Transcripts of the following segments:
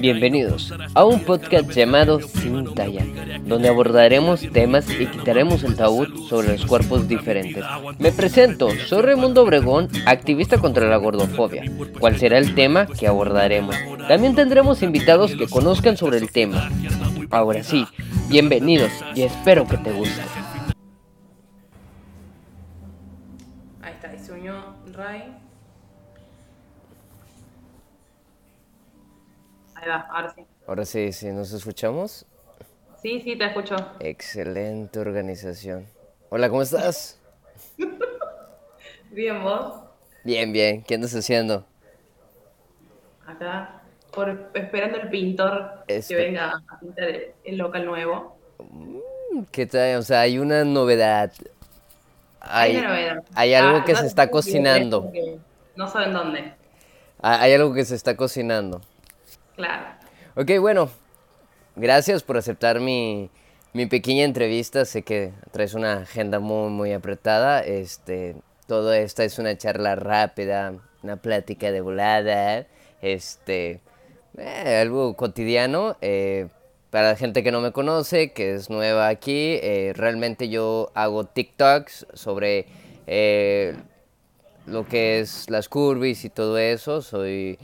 Bienvenidos a un podcast llamado Sin Talla, donde abordaremos temas y quitaremos el tabú sobre los cuerpos diferentes. Me presento, soy Raimundo Obregón, activista contra la gordofobia. ¿Cuál será el tema que abordaremos? También tendremos invitados que conozcan sobre el tema. Ahora sí, bienvenidos y espero que te guste. Ahí está, y unió Ray. Ahí va, ahora sí. Ahora sí, sí, nos escuchamos. Sí, sí, te escucho. Excelente organización. Hola, ¿cómo estás? Bien, vos. Bien, bien. ¿Qué andas haciendo? Acá, por, esperando el pintor Espe- que venga a pintar el, el local nuevo. ¿Qué tal? O sea, hay una novedad. Hay, una novedad. hay algo Ah, que no se está cocinando. No saben dónde. Ah, Hay algo que se está cocinando. Claro. Ok, bueno. Gracias por aceptar mi, mi pequeña entrevista. Sé que traes una agenda muy, muy apretada. Este, todo esta es una charla rápida, una plática de volada. Este, eh, algo cotidiano. eh, para la gente que no me conoce, que es nueva aquí, eh, realmente yo hago TikToks sobre lo que es las curvis y todo eso. Soy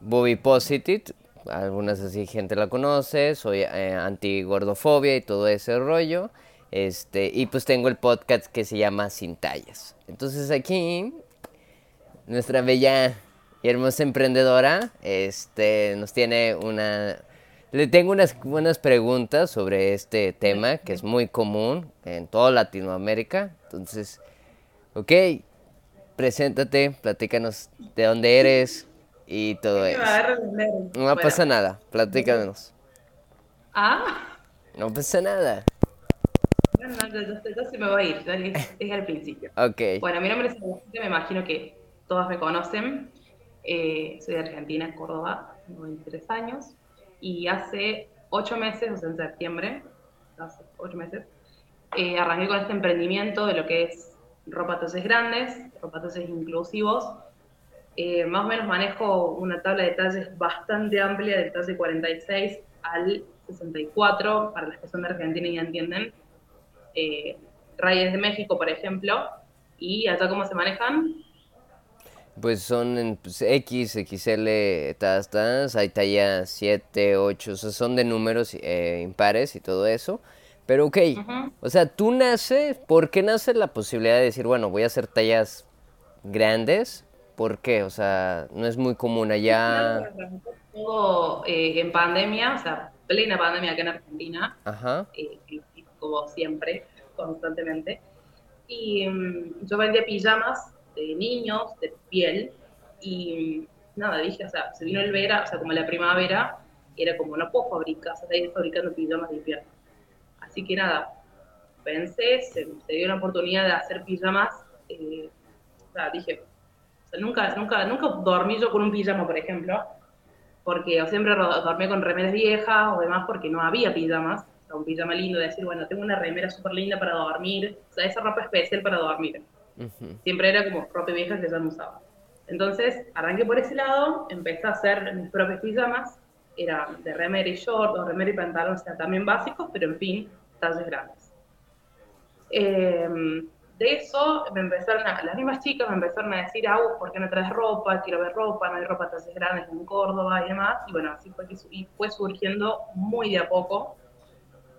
body positive, algunas así gente la conoce. Soy eh, anti gordofobia y todo ese rollo. Este, y pues tengo el podcast que se llama Sin Tallas. Entonces aquí nuestra bella y hermosa emprendedora este, nos tiene una... Le tengo unas buenas preguntas sobre este tema que es muy común en toda Latinoamérica. Entonces, ok, preséntate, platícanos de dónde eres y todo eso. No pasa nada, platícanos. Ah, No pasa nada. no, no, yo, yo- yo se me voy a ir, es, es al principio. Ok, Bueno, mi nombre es Agustina, me imagino que todas me conocen. Eh, soy de Argentina, Córdoba, tengo 23 años. Y hace 8 meses, o sea, en septiembre, hace 8 meses, eh, arranqué con este emprendimiento de lo que es ropa grandes, ropa inclusivos. Eh, más o menos manejo una tabla de talles bastante amplia, del talle 46 al 64, para las que son de Argentina y ya entienden. Eh, de México, por ejemplo, y allá cómo se manejan. pues son en pues, X, XL, tas, tas, hay talla 7, 8, o sea, son de números eh, impares y todo eso. Pero ok, o sea, tú naces, ¿por qué nace la posibilidad de decir, bueno, voy a hacer tallas grandes? ¿Por qué? O sea, no es muy común allá. Todo eh, en pandemia, o sea, plena pandemia acá en Argentina, Ajá. eh, como siempre, constantemente. Y mm, yo vendía pijamas de niños, de piel, y mm, nada, dije, o sea, se vino el verano, o sea, como la primavera, era como, no puedo fabricar, o sea, seguir fabricando pijamas de piel. Así que nada, pensé, se, se dio la oportunidad de hacer pijamas, eh, o sea, dije, o sea, nunca, nunca, nunca dormí yo con un pijama, por ejemplo, porque siempre dormí con remeras viejas o demás porque no había pijamas. O sea, un pijama lindo de decir, bueno, tengo una remera súper linda para dormir, o sea, esa ropa especial para dormir. Siempre era como ropa vieja que ya no usaba. Entonces, arranqué por ese lado, empecé a hacer mis propios pijamas, era de remera y short, o remera y pantalón, o sea, también básicos, pero en fin, talles grandes. Eh, de eso me empezaron a, las mismas chicas me empezaron a decir, Agus, ¿por qué no traes ropa? Quiero ver ropa, no hay ropa talles grandes en Córdoba y demás. Y bueno, así fue que y fue surgiendo muy de a poco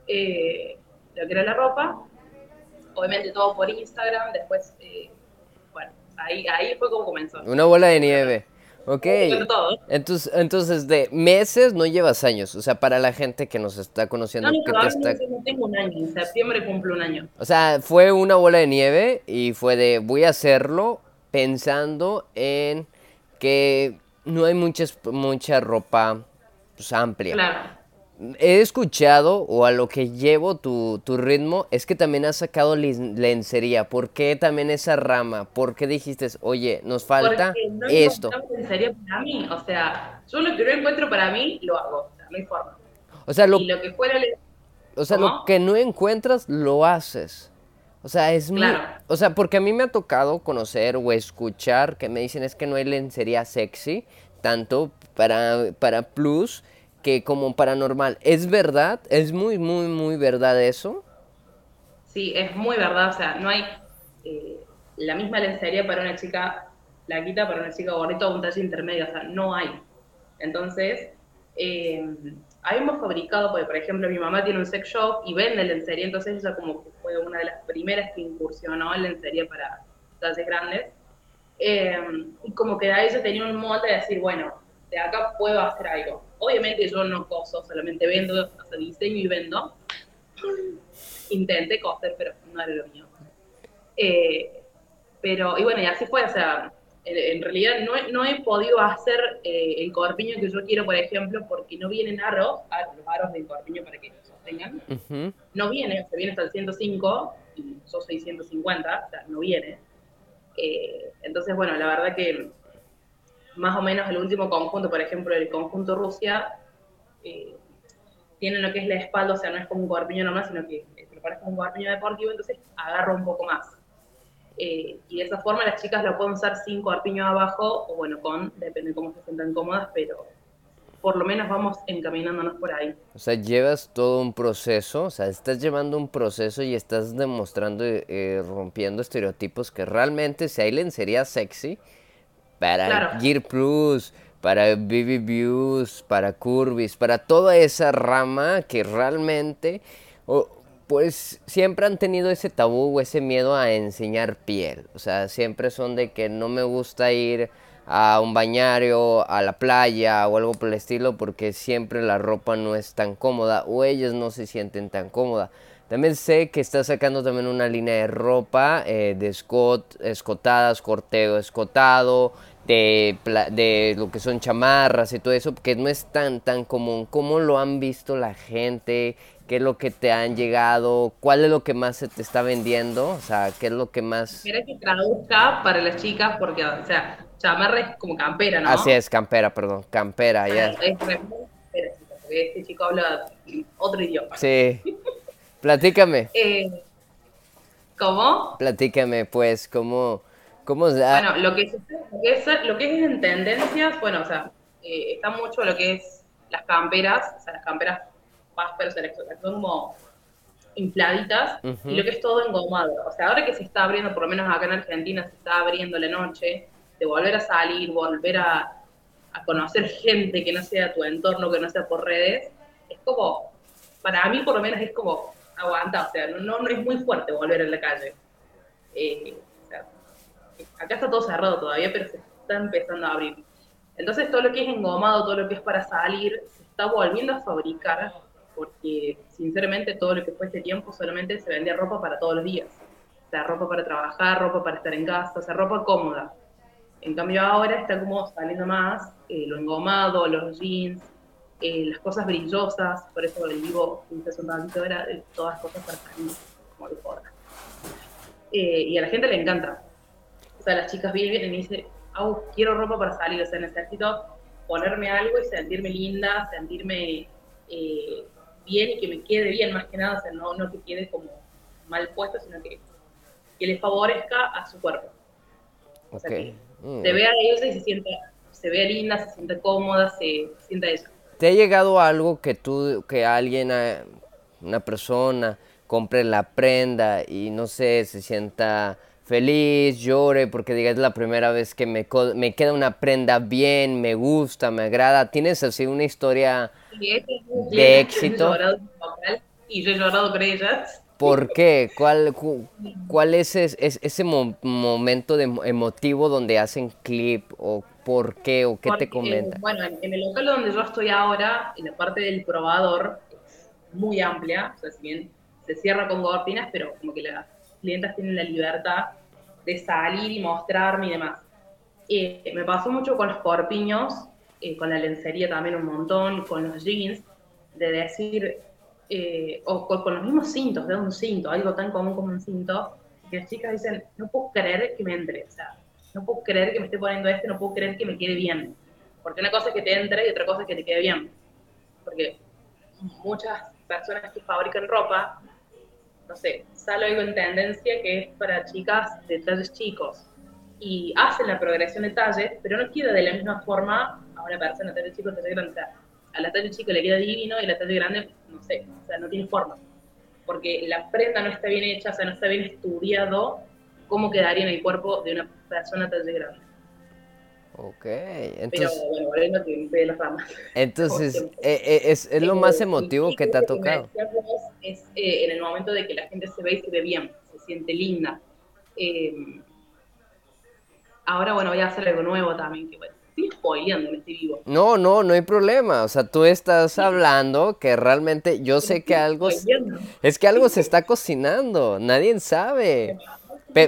eh, lo que era la ropa. Obviamente todo por Instagram, después, eh, bueno, ahí, ahí fue como comenzó. Una bola de nieve. Ok. Entonces, entonces, de meses no llevas años. O sea, para la gente que nos está conociendo, No, no, que no, te está... no tengo un año, en septiembre cumplo un año. O sea, fue una bola de nieve y fue de voy a hacerlo pensando en que no hay muchas, mucha ropa pues, amplia. Claro. He escuchado, o a lo que llevo tu, tu ritmo, es que también has sacado len- lencería. ¿Por qué también esa rama? ¿Por qué dijiste, oye, nos falta Porque no esto? para mí. O sea, yo lo que no encuentro para mí, lo hago. No hay forma. O sea, lo, Y lo que fuera o sea, lo que no encuentras, lo haces. O sea, es muy... Claro. O sea, porque a mí me ha tocado conocer o escuchar que me dicen es que no hay lencería sexy. tanto para, para plus que como para normal. ¿Es verdad? ¿Es muy, muy, muy verdad eso? Sí, es muy verdad. O sea, no hay eh, la misma lencería para una chica laquita, para una chica gordita o un talle intermedio. O sea, no hay. Entonces, eh, habíamos fabricado, porque por ejemplo mi mamá tiene un sex shop y vende lencería, entonces ella como que fue una de las primeras que incursionó en lencería para talles grandes. Eh, y como que a ella tenía un molde de decir, bueno, de acá puedo hacer algo. Obviamente yo no coso, solamente vendo, o diseño y vendo. Intenté coser, pero no era lo mío. Eh, pero, y bueno, y así fue, o sea, en, realidad no, no, he podido hacer eh, el corpiño que yo quiero, por ejemplo, porque no vienen aros, los aros del corpiño para que lo sostengan. No viene, se viene hasta el 105 y yo soy 150, o sea, no viene. Eh, entonces, bueno, la verdad que más o menos el último conjunto, por ejemplo, el conjunto Rusia, eh, tiene lo que es la espalda, o sea, no es como un corpiño normal, sino que lo parece como un corpiño deportivo, entonces agarro un poco más. Eh, y de esa forma las chicas lo pueden usar sin corpiño abajo, o bueno, con, depende de cómo se sientan cómodas, pero por lo menos vamos encaminándonos por ahí. O sea, llevas todo un proceso, o sea, estás llevando un proceso y estás demostrando, eh, rompiendo estereotipos que realmente si hay lencería sexy, para Gear Plus, para BB Views, para Curvis, para toda esa rama que realmente, pues siempre han tenido ese tabú o ese miedo a enseñar piel. O sea, siempre son de que no me gusta ir a un bañario, a la playa o algo por el estilo porque siempre la ropa no es tan cómoda o ellos no se sienten tan cómoda. También sé que está sacando también una línea de ropa eh, de escot, escotadas, corteo escotado, de, de, lo que son chamarras y todo eso, que no es tan, tan común. ¿Cómo lo han visto la gente? ¿Qué es lo que te han llegado? ¿Cuál es lo que más se te está vendiendo? O sea, ¿qué es lo que más...? Mira que traduzca para las chicas, porque, o sea, chamarra es como campera, ¿no? Así es, campera, perdón, campera, ya. Es, este chico habla otro idioma. Sí. Platícame. Eh, ¿Cómo? Platícame, pues, ¿cómo, cómo Bueno, lo que, es, lo que es en tendencias, bueno, o sea, eh, está mucho lo que es las camperas, o sea, las camperas más son como infladitas, y lo que es todo engomado. O sea, ahora que se está abriendo, por lo menos acá en Argentina, se está abriendo la noche, de volver a salir, volver a, a conocer gente que no sea tu entorno, que no sea por redes, es como, para mí por lo menos es como aguanta, o sea, no, no, es muy fuerte volver a la calle. Eh, acá está todo cerrado todavía, pero se está empezando a abrir. Entonces todo lo que es engomado, todo lo que es para salir, se está volviendo a fabricar, porque sinceramente todo lo que fue este tiempo solamente se vendía ropa para todos los días. O sea, ropa para trabajar, ropa para estar en casa, o sea, ropa cómoda. En cambio ahora está como saliendo más eh, lo engomado, los jeans, eh, las cosas brillosas, por eso el vivo hace un ratito era de todas cosas para salir como de. Eh, y a la gente le encanta. O sea, las chicas vienen y me dicen, oh, quiero ropa para salir, o sea, necesito ponerme algo y sentirme linda, sentirme eh, bien y que me quede bien, más que nada, o sea, no, no que quede como mal puesto, sino que, que le favorezca a su cuerpo. O sea, que mm. se vea ella y se sienta, se vea linda, se sienta cómoda, se, se sienta ella. ¿Te ha llegado algo que tú, que alguien, eh, una persona, compre la prenda y no sé, se sienta feliz, llore porque diga es la primera vez que me, me queda una prenda bien, me gusta, me agrada? ¿Tienes así una historia de éxito? Y yo he llorado con ellas. ¿Por qué? ¿Cuál, cuál es, ese momento de emotivo donde hacen clip o por qué o qué te comentan? Bueno, en el local donde yo estoy ahora, en la parte del probador, es muy amplia, o sea, si bien se cierra con cortinas, pero como que las clientas tienen la libertad de salir y mostrarme y demás. Eh, me pasó mucho con los corpiños, eh, con la lencería también un montón, con los jeans, de decir, eh, o con, los mismos cintos, de un cinto, algo tan común como un cinto, que las chicas dicen, no puedo creer que me entre, o sea, no puedo creer que me esté poniendo este, no puedo creer que me quede bien. Porque una cosa es que te entre y otra cosa es que te quede bien. Porque muchas personas que fabrican ropa, no sé, sale algo en tendencia que es para chicas de talles chicos y hacen la progresión de talles, pero no queda de la misma forma a una persona talla chico, talla grande. O sea, a la talla chico le queda divino y la talla grande, no sé, o sea, no tiene forma. Porque la prenda no está bien hecha, o sea, no está bien estudiado cómo quedaría en el cuerpo de una persona talla grande. Ok, entonces... Pero bueno, las ramas. Entonces, eh, eh, es, es, lo más emotivo que te ha tocado. es eh, en el momento de que la gente se ve y se ve bien, se siente linda. ahora, bueno, voy a hacer algo nuevo también, que bueno, estoy spoileando en este vivo. No, no, no hay problema. O sea, tú estás hablando que realmente yo sé que algo... Es que algo se está cocinando, nadie sabe.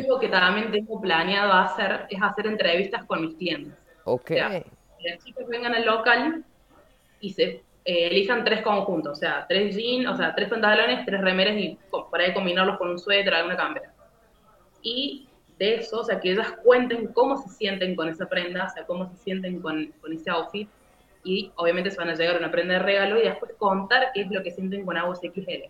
Lo que también tengo planeado hacer es hacer entrevistas con mis clientes. Ok. las chicas vengan al local y se eh, elijan tres conjuntos, o sea, tres jeans, o sea, tres pantalones, tres remeras y por ahí combinarlos con un suéter, alguna cámara. Y de eso, o sea, que ellas cuenten cómo se sienten con esa prenda, o sea, cómo se sienten con, con ese outfit. Y obviamente se van a llegar a una prenda de regalo y después contar qué es lo que sienten con Agus XL.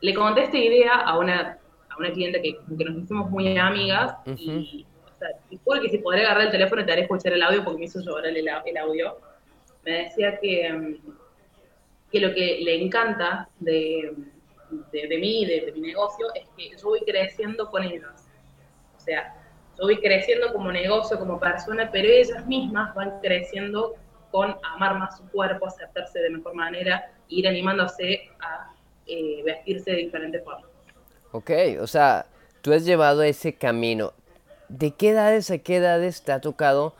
Le conté esta idea a una, a una cliente que, que nos hicimos muy amigas y sea, que si podré agarrar el teléfono te haré escuchar el audio porque me hizo llorar el, el audio. Me decía que, mm, que lo que le encanta de, de, mí, de, mi negocio, es que yo voy creciendo con ellas. O sea, yo voy creciendo como negocio, como persona, pero ellas mismas van creciendo con amar más su cuerpo, aceptarse de mejor manera, ir animándose a eh, vestirse de diferentes formas. Ok, o sea, tú has llevado ese camino. ¿De qué edades a qué edades te ha tocado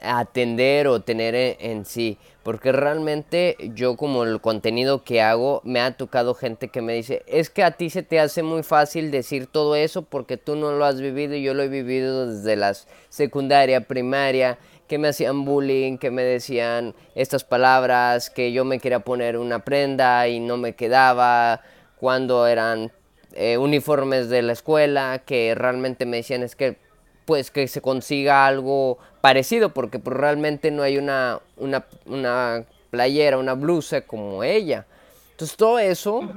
atender o tener en, sí? Porque realmente yo como el contenido que hago me ha tocado gente que me dice, es que a ti se te hace muy fácil decir todo eso porque tú no lo has vivido y yo lo he vivido desde la secundaria, primaria, que me hacían bullying, que me decían estas palabras, que yo me quería poner una prenda y no me quedaba cuando eran eh, uniformes de la escuela, que realmente me decían es que pues que se consiga algo parecido, porque pues, realmente no hay una, una, playera, una blusa como ella. Entonces todo eso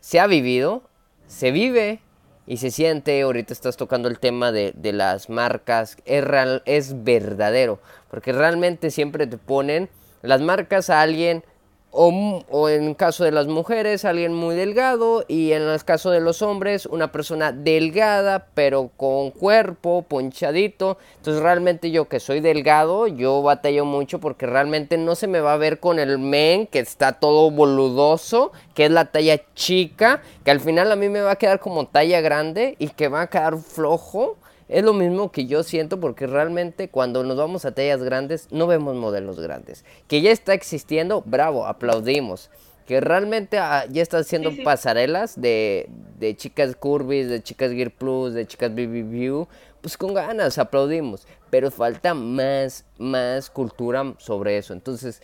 se ha vivido, se vive y se siente, ahorita estás tocando el tema de, las marcas, es, real, es verdadero, porque realmente siempre te ponen las marcas a alguien o, en caso de las mujeres, alguien muy delgado. Y en el caso de los hombres, una persona delgada, pero con cuerpo, ponchadito. Entonces realmente yo que soy delgado, yo batallo mucho porque realmente no se me va a ver con el men que está todo boludoso, que es la talla chica, que al final a mí me va a quedar como talla grande y que va a quedar flojo. Es lo mismo que yo siento porque realmente cuando nos vamos a tallas grandes no vemos modelos grandes. Que ya está existiendo, bravo, aplaudimos. Que realmente ah, ya está haciendo pasarelas de, de, chicas curvis, de chicas Gear Plus, de chicas BB View. Pues con ganas, aplaudimos. Pero falta más, más cultura sobre eso. Entonces,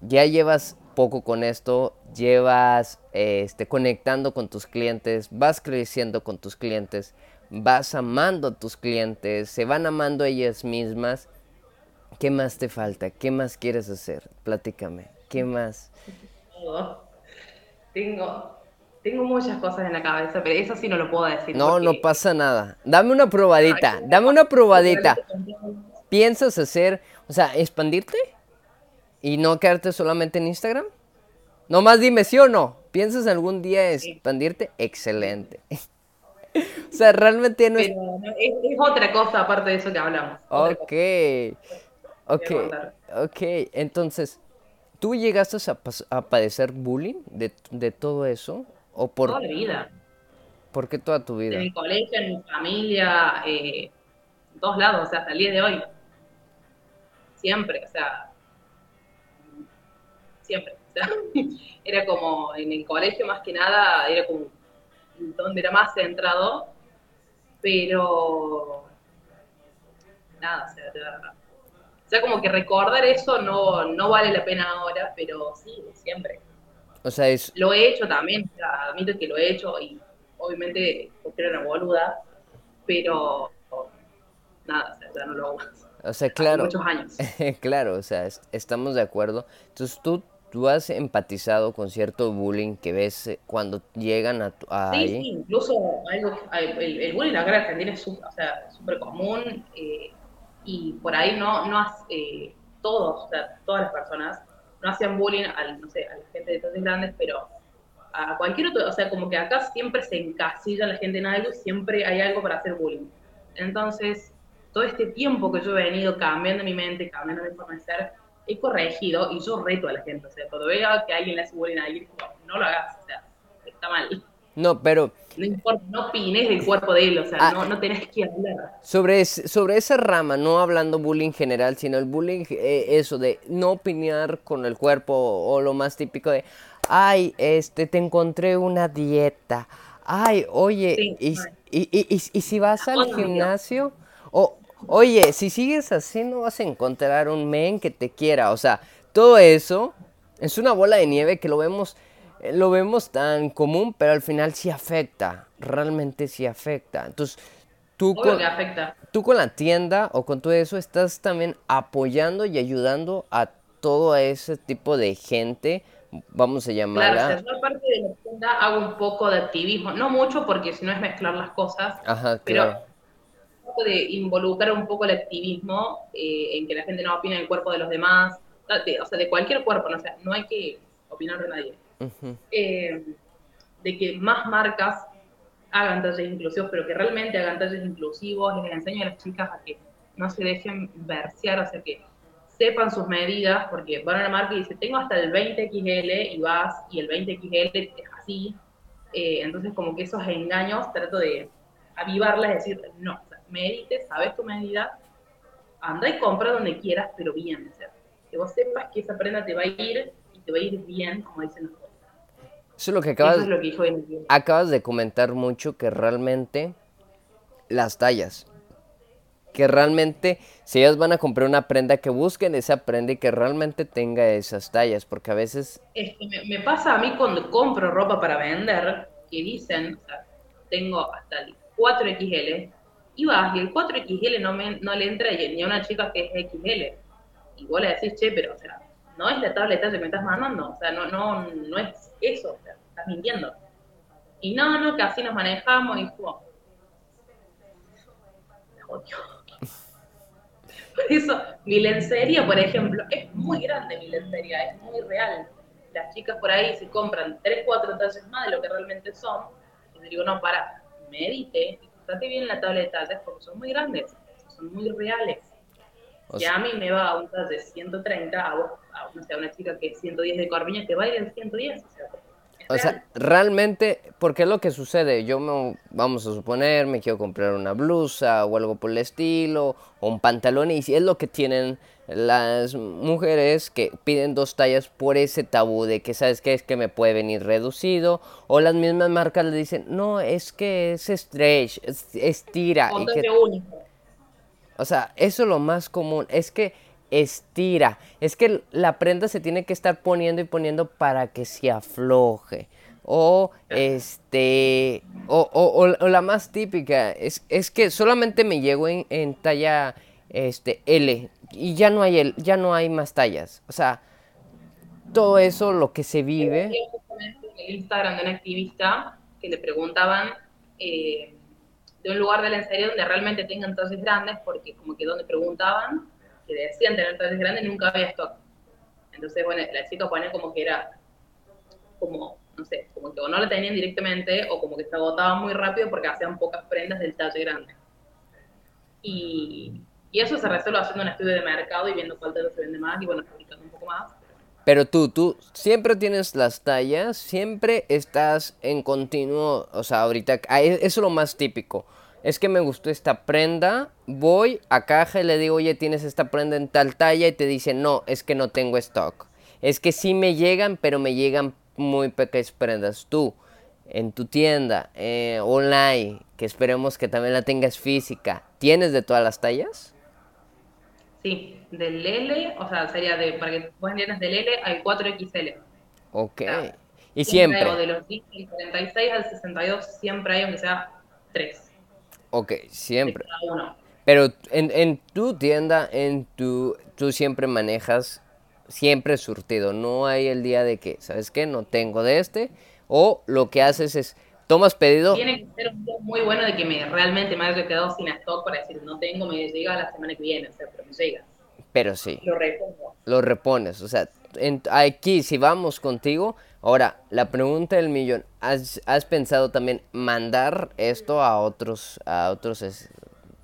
ya llevas poco con esto, llevas este, conectando con tus clientes, vas creciendo con tus clientes vas amando a tus clientes, se van amando ellas mismas. ¿Qué más te falta? ¿Qué más quieres hacer? Platícame. ¿Qué más? Tengo, tengo muchas cosas en la cabeza, pero eso sí no lo puedo decir. No, no pasa nada. Dame una probadita, dame una probadita. ¿Piensas hacer, o sea, expandirte? ¿Y no quedarte solamente en Instagram? Nomás dime sí o no. ¿Piensas algún día expandirte? Excelente. o sea, realmente no es... es... otra cosa aparte de eso que hablamos. Ok. Ok. Ok. Entonces, ¿tú llegaste a, padecer bullying de, de, todo eso? ¿O por... Toda la vida. ¿Por qué toda tu vida? En mi colegio, en mi familia, eh, en todos lados, o sea, hasta el día de hoy. Siempre, o sea, siempre. O sea, era como en el colegio más que nada, era como donde era más centrado, pero nada, o sea, o sea, como que recordar eso no, no vale la pena ahora, pero sí, siempre. O sea, es... Lo he hecho también, admito que lo he hecho y obviamente porque era una boluda, pero nada, o sea, ya no lo hago más. O sea, claro. muchos años. claro, o sea, estamos de acuerdo. Entonces tú ¿Tú has empatizado con cierto bullying que ves eh, cuando llegan a, tu, sí, Sí, incluso algo, el, bullying acá en Argentina es súper común eh, y por ahí no, no has, eh, todos, o sea, todas las personas, no hacían bullying a, no sé, a la gente de talles grandes, pero a cualquier otro, o sea, como que acá siempre se encasilla la gente en algo y siempre hay algo para hacer bullying. Entonces, todo este tiempo que yo he venido cambiando mi mente, cambiando mi forma de ser, he corregido y yo reto a la gente. O sea, cuando vea que alguien le hace bullying a alguien, no lo hagas, o sea, está mal. No, pero... No importa, no opines del cuerpo de él, o sea, ah, no, no tenés que hablar. Sobre, sobre esa rama, no hablando bullying general, sino el bullying, eh, eso de no opinar con el cuerpo o lo más típico de, ay, este, te encontré una dieta, ay, oye, y, y, y, si vas al gimnasio, o, oye, si sigues así no vas a encontrar un men que te quiera, o sea, todo eso es una bola de nieve que lo vemos, eh, lo vemos tan común, pero al final sí afecta, realmente sí afecta. Entonces, tú con, tú con la tienda o con todo eso estás también apoyando y ayudando a todo ese tipo de gente vamos a llamarla. Claro, yo aparte de la tienda hago un poco de activismo, no mucho porque si no es mezclar las cosas, Ajá, pero un poco de involucrar un poco el activismo eh, en que la gente no opine el cuerpo de los demás, o sea, de cualquier cuerpo, no, sea, no hay que opinar de nadie. Eh, de que más marcas hagan talleres inclusivos, pero que realmente hagan talleres inclusivos, les enseño a las chicas a que no se dejen versear, o sea, que sepan sus medidas, porque van a la marca y dice, tengo hasta el 20XL y vas y el 20XL es así. Eh, entonces, como que esos engaños trato de avivarlas y decir, no, o sea, medite, sabes tu medida, anda y compra donde quieras, pero bien, o sea, que vos sepas que esa prenda te va a ir y te va a ir bien, como dicen los Eso es lo que acabas, es lo que acabas de comentar mucho, que realmente las tallas que realmente, si ellas van a comprar una prenda, que busquen esa prenda y que realmente tenga esas tallas, porque a veces... Es que me, pasa a mí cuando compro ropa para vender, que dicen, o sea, tengo hasta el 4XL, y vas, y el 4XL no, me, no le entra ni a una chica que es XL. Y vos le decís, che, pero, o sea, no es la tableta que me estás mandando, o sea, no, no, no es eso, o sea, estás mintiendo. Y no, no, que así nos manejamos, y. Odio. Por eso, mi lencería, por ejemplo, es muy grande mi lencería, es muy real. Las chicas por ahí se compran 3, 4 tallas más de lo que realmente son. Y le digo, no, para, medite, fíjate bien la tabla de tallas porque son muy grandes, son muy reales. Y a mí me va a un talle 130, a, vos, a, no sé, a una chica que es 110 de Corviña, que va a ir en 110. O sea, o sea, realmente, porque es lo que sucede. Yo me, vamos a suponer, me quiero comprar una blusa o algo por el estilo, o un pantalón, y si es lo que tienen las mujeres que piden dos tallas por ese tabú de que, ¿sabes qué? Es que me puede venir reducido, o las mismas marcas le dicen, no, es que es stretch, es, estira. Y que, o sea, eso es lo más común, es que estira. Es que la prenda se tiene que estar poniendo y poniendo para que se afloje. O este. O, o, la más típica. Es, es, que solamente me llego en, talla este, L. Y ya no hay el, ya no hay más tallas. O sea, todo eso lo que se vive. el Instagram de un activista que le preguntaban eh, de un lugar de la donde realmente tengan tallas grandes, porque como que donde preguntaban que decían tener tallas grandes, nunca había stock. Entonces, bueno, la chica pone como que era, como, no sé, como que o no la tenían directamente o como que se agotaba muy rápido porque hacían pocas prendas del talle grande. Y, y eso se resuelve haciendo un estudio de mercado y viendo cuál tallo se vende más y bueno, fabricando un poco más. Pero tú, tú siempre tienes las tallas, siempre estás en continuo, o sea, ahorita, ah, e, eso es lo más típico es que me gustó esta prenda, voy a caja y le digo, oye, tienes esta prenda en tal talla y te dice, no, es que no tengo stock. Es que sí me llegan, pero me llegan muy pequeñas prendas. Tú, en tu tienda, eh, online, que esperemos que también la tengas física, ¿tienes de todas las tallas? Sí, del L, o sea, sería de, para que vos entiendas del L al 4XL. Ok. y siempre. De los 46 al 62 siempre hay, aunque sea 3. Ok, siempre. Pero en, en, tu tienda, en tu, tú siempre manejas siempre surtido. No hay el día de que, ¿sabes qué? No tengo de este. O lo que haces es, tomas pedido. Tiene que ser un muy bueno de que me realmente me haya quedado sin stock para decir, no tengo, me llega la semana que viene, o sea, pero me llega. Pero sí. Lo repongo. Lo repones. O sea, aquí si vamos contigo, ahora la pregunta del millón, ¿has, has pensado también mandar esto a otros, a otros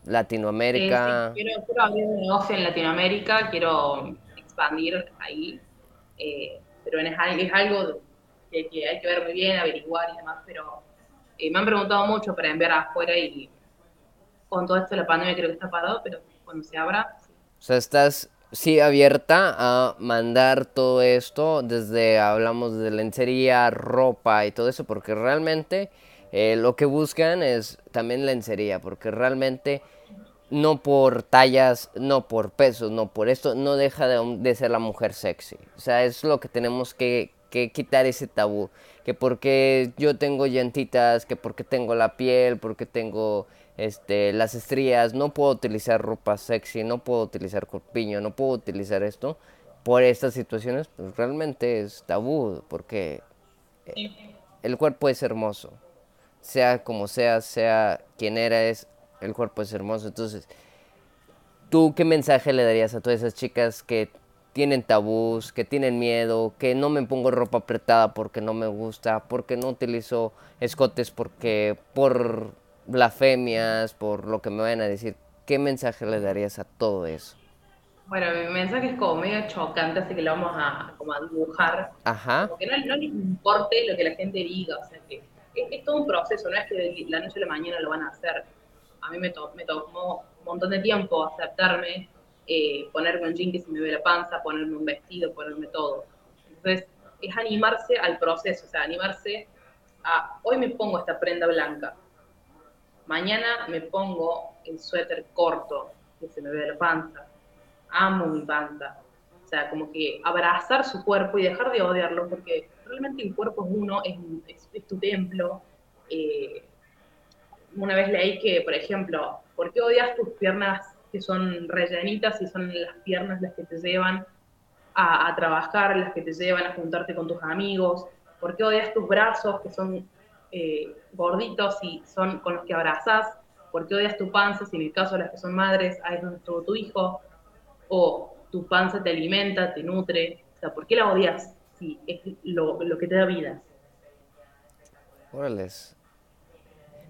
Latinoamérica? sí, quiero, quiero, abrir un negocio en Latinoamérica, quiero expandir ahí, eh, pero es, es algo que, hay que ver muy bien, averiguar y demás, pero eh, me han preguntado mucho para enviar afuera y con todo esto de la pandemia creo que está parado, pero cuando se abra... O sea, estás sí abierta a mandar todo esto desde hablamos de lencería, ropa y todo eso porque realmente eh, lo que buscan es también lencería porque realmente no por tallas, no por pesos, no por esto, no deja de, ser la mujer sexy. O sea, es lo que tenemos que, que, quitar ese tabú. Que porque yo tengo llantitas, que porque tengo la piel, porque tengo este, las estrías, no puedo utilizar ropa sexy, no puedo utilizar corpiño, no puedo utilizar esto. Por estas situaciones, pues realmente es tabú, porque el cuerpo es hermoso. Sea como sea, sea quien eres, el cuerpo es hermoso. Entonces, ¿tú qué mensaje le darías a todas esas chicas que tienen tabús, que tienen miedo, que no me pongo ropa apretada porque no me gusta, porque no utilizo escotes porque por blasfemias, por lo que me van a decir? ¿Qué mensaje le darías a todo eso? Bueno, mi mensaje es como medio chocante, así que lo vamos a, como a dibujar. Ajá. que no, no les importe lo que la gente diga, o sea que es, todo un proceso, no es que de la noche a la mañana lo van a hacer a mí me, me tomó un montón de tiempo aceptarme, eh, ponerme un jean que se me ve la panza, ponerme un vestido, ponerme todo. Entonces, es animarse al proceso, o sea, animarse a, hoy me pongo esta prenda blanca, mañana me pongo el suéter corto, que se me ve la panza, amo mi panza. O sea, como que abrazar su cuerpo y dejar de odiarlo, porque realmente el cuerpo es uno, es, tu templo, eh, una vez leí que, por ejemplo, ¿por qué odias tus piernas que son rellenitas y son las piernas las que te llevan a, trabajar, las que te llevan a juntarte con tus amigos? ¿Por qué odias tus brazos que son eh, gorditos y son con los que abrazas? ¿Por qué odias tu panza si en el caso de las que son madres, ahí es donde estuvo tu hijo? ¿O tu panza te alimenta, te nutre? O sea, ¿por qué la odias si es lo, que te da vida? Órales.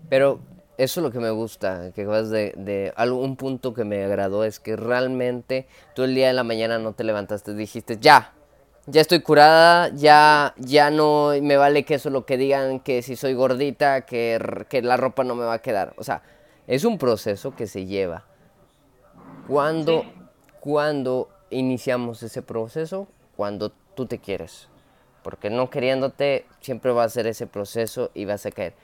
Pero eso es lo que me gusta, que vas de, de un punto que me agradó es que realmente tú el día de la mañana no te levantaste, dijiste, ya, ya estoy curada, ya, ya no me vale que eso lo que digan, que si soy gordita, que, que la ropa no me va a quedar. O sea, es un proceso que se lleva. Cuando, cuando iniciamos ese proceso, cuando tú te quieres. Porque no queriéndote, siempre va a ser ese proceso y vas a caer.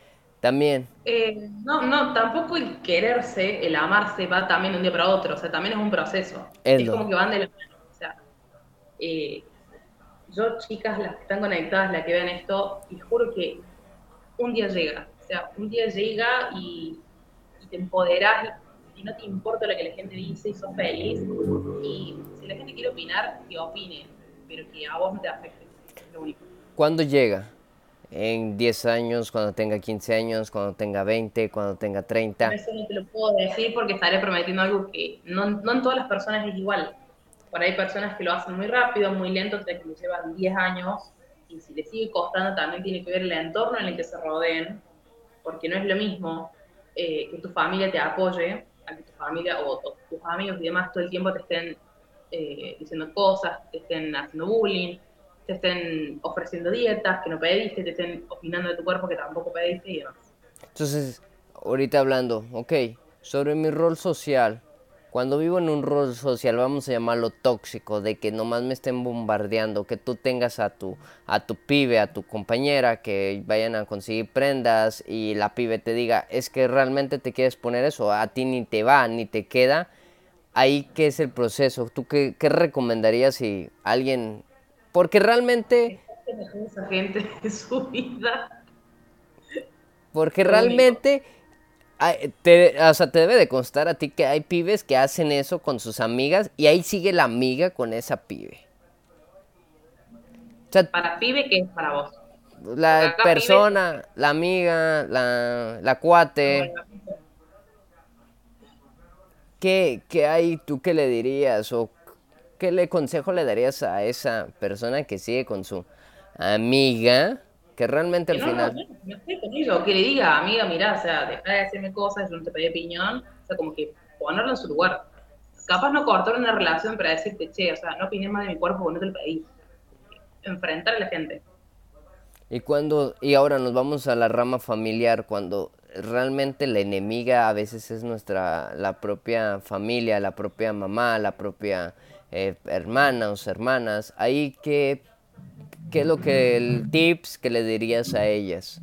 También. Eh, no, no, tampoco el quererse, el amarse va también de un día para otro, o sea, también es un proceso. Es, como que van de la mano. O sea, eh, yo, chicas, las que están conectadas, las que ven esto, les juro que un día llega. O sea, un día llega y, te empoderas y, no te importa lo que la gente dice y sos feliz. Y si la gente quiere opinar, que opine, pero que a vos no te afecte. Es lo único. ¿Cuándo llega? En 10 años, cuando tenga 15 años, cuando tenga 20, cuando tenga 30. Eso no te lo puedo decir porque estaré prometiendo algo que no, no en todas las personas es igual. Por ahí hay personas que lo hacen muy rápido, muy lento, otras que lo llevan 10 años y si le sigue costando también tiene que ver el entorno en el que se rodeen, porque no es lo mismo eh, que tu familia te apoye a que tu familia o, tus amigos y demás todo el tiempo te estén eh, diciendo cosas, te estén haciendo bullying, te estén ofreciendo dietas que no pediste, te estén opinando de tu cuerpo que tampoco pediste y demás. Entonces, ahorita hablando, ok, sobre mi rol social, cuando vivo en un rol social, vamos a llamarlo tóxico, de que nomás me estén bombardeando, que tú tengas a tu, a tu pibe, a tu compañera, que vayan a conseguir prendas y la pibe te diga, es que realmente te quieres poner eso, a ti ni te va, ni te queda. Ahí, ¿qué es el proceso? ¿Tú qué, qué recomendarías si alguien porque realmente... Esa gente de su vida. Porque realmente... Te, o sea, te debe de constar a ti que hay pibes que hacen eso con sus amigas y ahí sigue la amiga con esa pibe. para pibe, ¿qué es para vos? La persona, la amiga, la, la cuate. ¿Qué, ¿Qué, hay tú que le dirías? ¿O ¿qué le consejo le darías a esa persona que sigue con su amiga? Que realmente al final... No, estoy con ello, que le diga, amiga, mira, o sea, deja de hacerme cosas, yo no te pedí opinión, o sea, como que ponerlo en su lugar. Capaz no cortar una relación para decirte, che, o sea, no opines más de mi cuerpo porque no te lo pedí. Enfrentar a la gente. Y cuando, y ahora nos vamos a la rama familiar, cuando realmente la enemiga a veces es nuestra, la propia familia, la propia mamá, la propia eh, hermana o hermanas, ahí qué, qué es lo que, el tips que le dirías a ellas.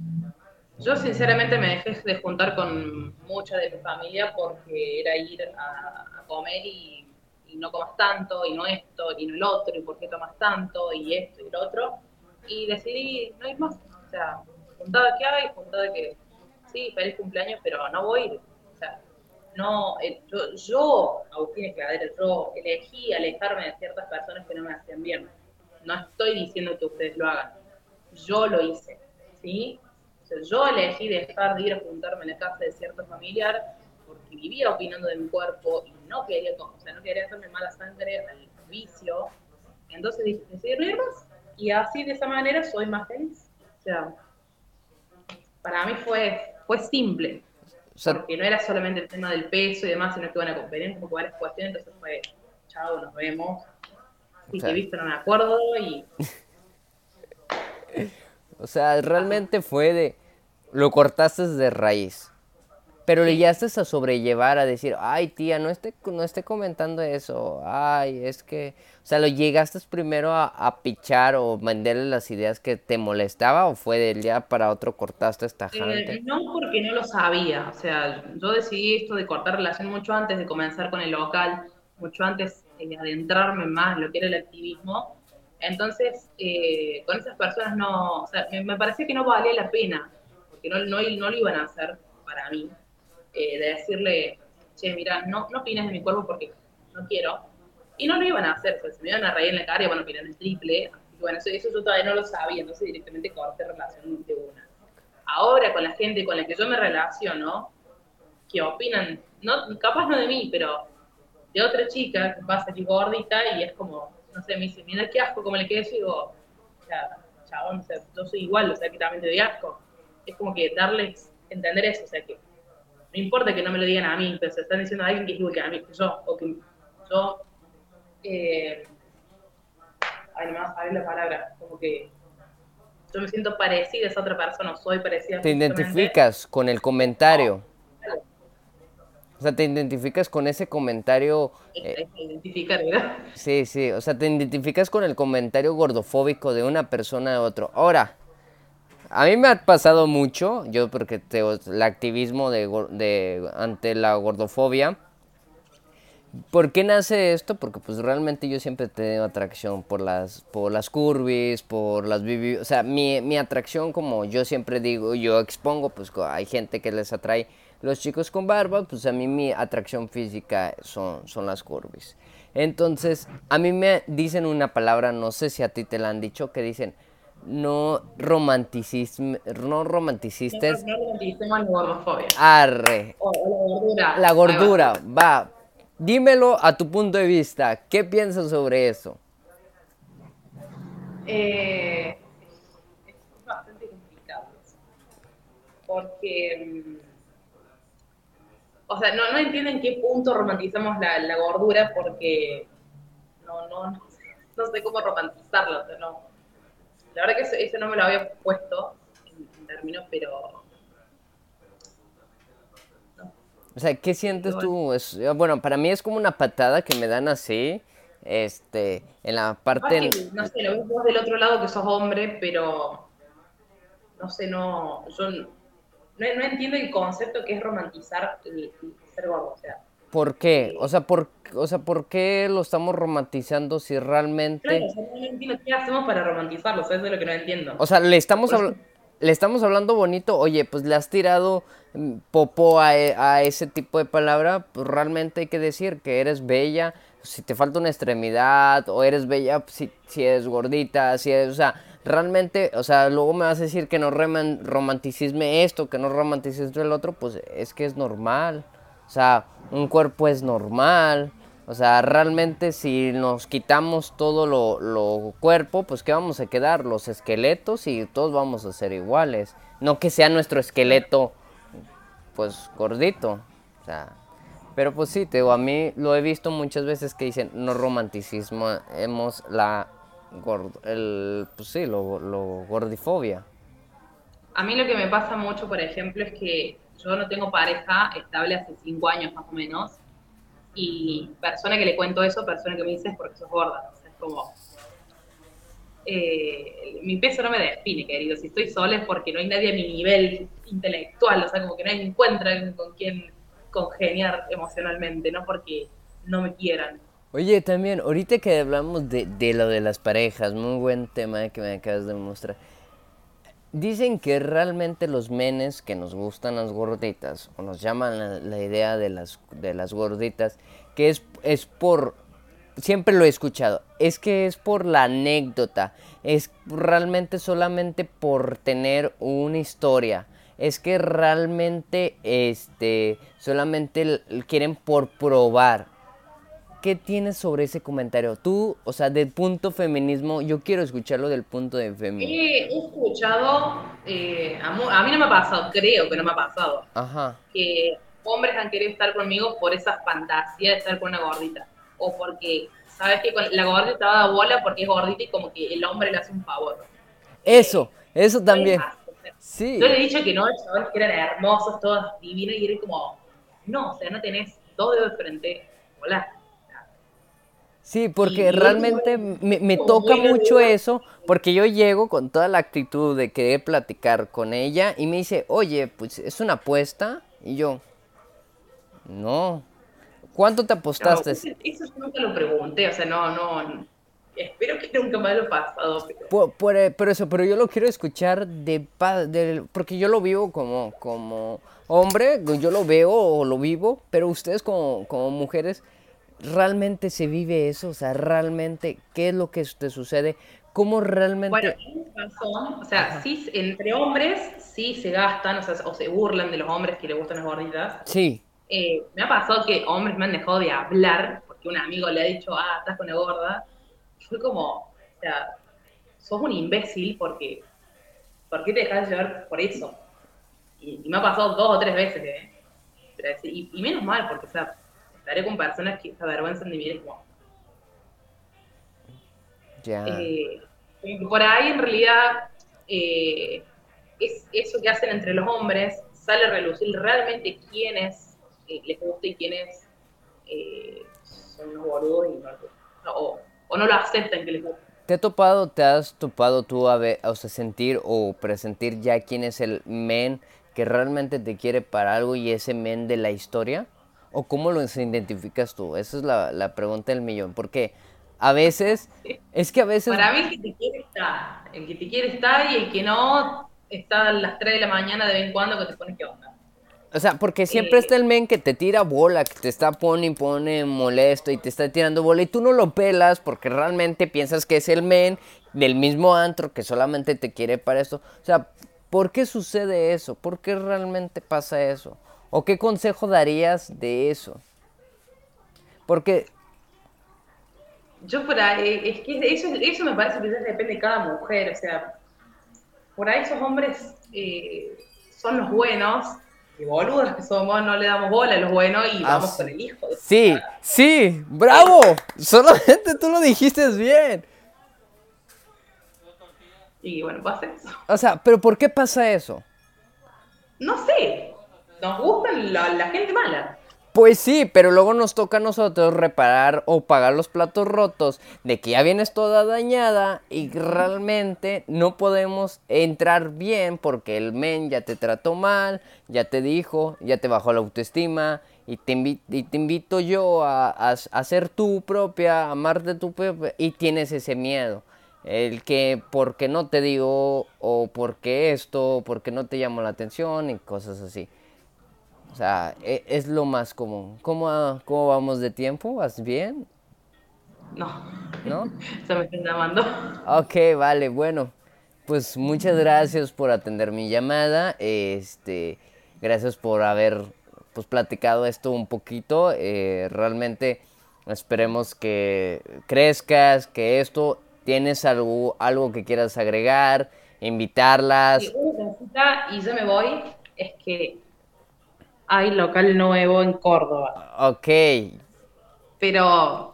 Yo sinceramente me dejé de juntar con mucha de mi familia porque era ir a, comer y, y, no comas tanto, y no esto, y no el otro, y por qué tomas tanto, y esto y el otro. Y decidí no ir más. O sea, juntada que hay, juntada que sí, feliz cumpleaños, pero no voy a ir. O sea, no, eh, yo, yo, Agustín Escladero, yo elegí alejarme de ciertas personas que no me hacían bien. No estoy diciendo que ustedes lo hagan. Yo lo hice, ¿sí? Yo elegí dejar de ir a juntarme en la casa de cierto familiar porque vivía opinando de mi cuerpo y no quería, o sea, no quería hacerme mala sangre al vicio. Entonces decidí no ir más. Y así, de esa manera, soy más feliz. O sea, para mí fue fue simple. Porque no era solamente el tema del peso y demás, sino que van a competir como varias cuestiones, entonces fue, chao, nos vemos. Te he visto no me acuerdo y... o sea, realmente fue de... Lo cortaste de raíz. Pero le llegaste a sobrellevar, a decir, ay tía, no esté, no esté comentando eso, ay, es que, o sea, lo llegaste primero a, pichar o venderle las ideas que te molestaba o fue del día para otro cortaste esta gente? Eh, no, porque no lo sabía, o sea, yo decidí esto de cortar relación mucho antes de comenzar con el local, mucho antes de adentrarme más en lo que era el activismo, entonces eh, con esas personas no, o sea, me, parecía que no valía la pena, porque no, no, no lo iban a hacer para mí eh, de decirle, che, mira, no, no opines de mi cuerpo porque no quiero. Y no lo iban a hacer, se me iban a reír en la cara y bueno, opinan el triple. bueno, eso, eso, yo todavía no lo sabía, entonces directamente corté relación de una. Ahora con la gente con la que yo me relaciono, que opinan, no, capaz no de mí, pero de otra chica que pasa aquí gordita y es como, no sé, me dice, mira qué asco como le quedé eso y digo, o sea, chabón, o sea, yo soy igual, o sea, que también te doy asco. Es como que darles, entender eso, o sea, que no importa que no me lo digan a mí, pero se están diciendo a alguien que es igual que a mí, que yo, o que yo, eh, ay, no me a la palabra, como que yo me siento parecida a esa otra persona, soy parecida. ¿Te identificas con el comentario? O sea, te identificas con ese comentario. Eh, identificar, ¿verdad? Sí, sí, o sea, te identificas con el comentario gordofóbico de una persona a otro. Ahora, a mí me ha pasado mucho, yo porque tengo el activismo de, ante la gordofobia. ¿Por qué nace esto? Porque pues realmente yo siempre he tenido atracción por las, por las curvis, por las O sea, mi, mi atracción, como yo siempre digo, yo expongo, pues hay gente que les atrae los chicos con barba, pues a mí mi atracción física son, son las curvis. Entonces, a mí me dicen una palabra, no sé si a ti te la han dicho, que dicen, no romanticismo, no romanticistas. No, romanticismo la gordofobia. Arre. O, la gordura. La gordura, va. Dímelo a tu punto de vista. ¿Qué piensas sobre eso? Eh, es bastante complicado. Porque. Mm, o sea, no, no entiendo en qué punto romantizamos la, la gordura porque. No, no, no, sé cómo romantizarlo. O sea, no la verdad que eso, no me lo había puesto en, términos, pero... O sea, ¿qué sientes tú? bueno, para mí es como una patada que me dan así, este, en la parte... no sé, lo ves vos del otro lado que sos hombre, pero... No sé, no... Yo no, no entiendo el concepto que es romantizar el, ser gordo, o sea... ¿Por qué? O sea, ¿por, o sea, ¿por qué lo estamos romantizando si realmente... Claro, no entiendo qué hacemos para romantizarlo, eso es lo que no entiendo. O sea, le estamos, le estamos hablando bonito, oye, pues le has tirado mm, popó a, e, a, ese tipo de palabra, pues realmente hay que decir que eres bella, si te falta una extremidad, o eres bella pues, si, si eres gordita, si eres, o sea, realmente, o sea, luego me vas a decir que no romanticisme esto, que no romanticisme el otro, pues es que es normal. O sea, un cuerpo es normal. O sea, realmente si nos quitamos todo lo, lo cuerpo, pues ¿qué vamos a quedar? Los esqueletos y todos vamos a ser iguales. No que sea nuestro esqueleto, pues gordito. O sea, pero pues sí, te digo, a mí lo he visto muchas veces que dicen, no romanticismo, hemos la, el, pues sí, lo, lo gordifobia. A mí lo que me pasa mucho, por ejemplo, es que yo no tengo pareja estable hace cinco años más o menos, y persona que le cuento eso, persona que me dice es porque sos gorda. O sea, es como, eh, mi peso no me define, querido. Si estoy sola es porque no hay nadie a mi nivel intelectual, o sea, como que nadie encuentra con quién congeniar emocionalmente, no porque no me quieran. Oye, también, ahorita que hablamos de, de lo de las parejas, muy buen tema que me acabas de mostrar. Dicen que realmente los menes que nos gustan las gorditas, o nos llaman la, idea de las, de las gorditas, que es, es por, siempre lo he escuchado, es que es por la anécdota, es realmente solamente por tener una historia, es que realmente este, solamente quieren por probar, ¿qué tienes sobre ese comentario? Tú, o sea, del punto feminismo, yo quiero escucharlo del punto de feminismo. He escuchado, eh, a, mí no me ha pasado, creo que no me ha pasado, Ajá. que hombres han querido estar conmigo por esa fantasía de estar con una gordita. O porque, ¿sabes que La gordita va a bola porque es gordita y como que el hombre le hace un favor. Eso, eso también. Sí. Yo le he dicho que no, chavales que eran hermosos, todos divinos, y era como, no, o sea, no tenés dos dedos de frente. Hola Sí, porque realmente me, toca mucho eso, porque yo llego con toda la actitud de querer platicar con ella y me dice, oye, pues es una apuesta. Y yo, no. ¿Cuánto te apostaste? eso, yo nunca lo pregunté, o sea, no, no. Espero que nunca me haya pasado. Pero... Eh, por, eso, pero yo lo quiero escuchar de, de porque yo lo vivo como, como hombre, yo lo veo o lo vivo, pero ustedes como, como mujeres realmente se vive eso? O sea, realmente, ¿qué es lo que te sucede? ¿Cómo realmente...? Bueno, razón. O sea, sí, entre hombres sí se gastan, o sea, o se burlan de los hombres que les gustan las gorditas. Sí. Eh, me ha pasado que hombres me han dejado de hablar porque un amigo le ha dicho, ah, estás con la gorda. fue como, o sea, sos un imbécil porque, ¿por qué te dejas llevar por eso? Y, me ha pasado dos o tres veces, ¿eh? y, y menos mal, porque, o sea, estaré con personas que se avergüenzan de mí como... Ya. Eh, por ahí en realidad eh, es eso que hacen entre los hombres sale a relucir realmente quiénes eh, les gusta y quiénes son unos boludos y no, o, o, no lo aceptan que les gusta. ¿Te ha topado, te has topado tú a ver, o sea, sentir o presentir ya quién es el men que realmente te quiere para algo y ese men de la historia? ¿O cómo lo identificas tú? Esa es la, pregunta del millón. Porque a veces, es que a veces... Para mí el que te quiere está. El que te quiere está y el que no está a las 3 de la mañana de vez en cuando que te pone que onda. O sea, porque siempre está el men que te tira bola, que te está pone y pone molesto y te está tirando bola y tú no lo pelas porque realmente piensas que es el men del mismo antro que solamente te quiere para esto. O sea, ¿por qué sucede eso? ¿Por qué realmente pasa eso? ¿O qué consejo darías de eso? Porque... Yo por ahí, es que eso, eso me parece que depende de cada mujer, o sea, por ahí esos hombres eh, son los buenos, y boludos que somos, no le damos bola a los buenos y ah, vamos con el hijo. sí, sí, bravo, solamente tú lo dijiste bien. Y bueno, pasa eso. O sea, pero ¿por qué pasa eso? No sé, nos gusta la, gente mala. Pues sí, pero luego nos toca a nosotros reparar o pagar los platos rotos de que ya vienes toda dañada y realmente no podemos entrar bien porque el men ya te trató mal, ya te dijo, ya te bajó la autoestima y te, y te invito yo a, a, ser tú propia, a amarte tu propia y tienes ese miedo. El que porque no te digo o porque esto, porque no te llamo la atención y cosas así. O sea, e, es lo más común. ¿Cómo, cómo vamos de tiempo? ¿Vas bien? No. ¿No? Se me están llamando. Ok, vale, bueno. Pues muchas gracias por atender mi llamada. Este, gracias por haber pues platicado esto un poquito. Eh, realmente Esperemos que crezcas, que esto tienes algo, algo que quieras agregar, invitarlas. Y una cosita, y yo me voy, es que hay local nuevo en Córdoba. Ok. Pero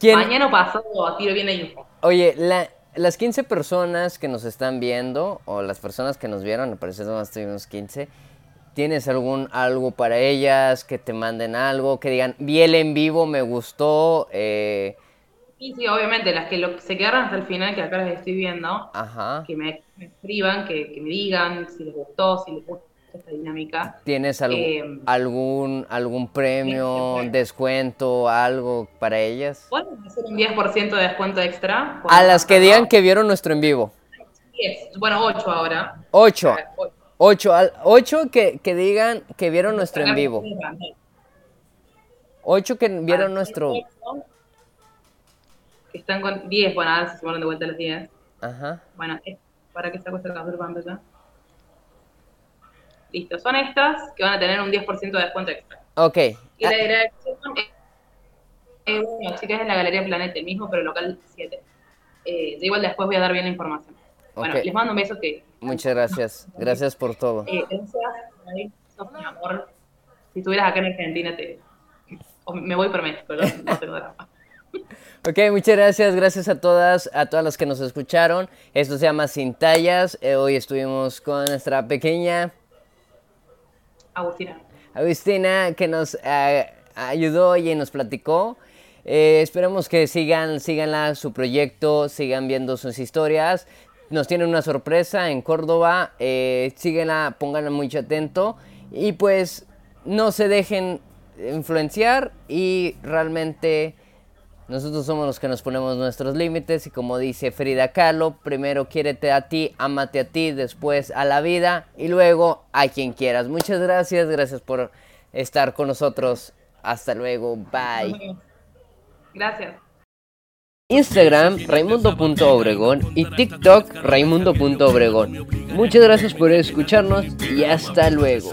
¿Quién? mañana pasado tiro bien la info. Oye, la- las 15 personas que nos están viendo, o las personas que nos vieron, me parece que nomás tuvimos 15, ¿tienes algún algo para ellas? Que te manden algo, que digan, vi el en vivo, me gustó, eh, Y sí, obviamente, las que lo- se quedaron hasta el final, que acá las estoy viendo, ajá. que me, me escriban, que, que me digan si les gustó, si les gusta esta dinámica. ¿Tienes algo- Eh, algún, algún premio, siempre. descuento, algo para ellas? ¿Pueden hacer un 10% de descuento extra? A las que digan que vieron nuestro en vivo. 10, bueno, 8 ahora. 8. Eh, ocho. 8, al- ocho que, que digan que vieron nuestro en vivo. me pantalla. 8 que vieron nuestro... Que están con 10, bueno, ahora se sumaron de vuelta los 10. Ajá. Bueno, para que saco esta captura de pantalla. Listo, son estas que van a tener un 10% de descuento extra. Ok. Y la dirección es, bueno, chicas, es en la Galería Planeta, el mismo, pero local 7. Eh, yo igual después voy a dar bien la información. Bueno, les mando un beso que... Muchas gracias. Gracias por todo. Eh, gracias, sos mi amor. Si estuvieras acá en Argentina, te... o me voy por México, ¿no? No tengo drama. Ok, muchas gracias. Gracias a todas, a todas las que nos escucharon. Esto se llama Sin Tallas. Eh, hoy estuvimos con nuestra pequeña Agustina. Agustina que nos eh, ayudó y nos platicó. Eh, esperemos que sigan, síganla su proyecto, sigan viendo sus historias. Nos tienen una sorpresa en Córdoba. Eh, síguenla, pónganla mucho atento. Y pues no se dejen influenciar y realmente nosotros somos los que nos ponemos nuestros límites y como dice Frida Kahlo, primero quiérete a ti, ámate a ti, después a la vida y luego a quien quieras. Muchas gracias, gracias por estar con nosotros. Hasta luego, bye. Gracias. Instagram raimundo.obregón y TikTok raimundo.obregón. Muchas gracias por escucharnos y hasta luego.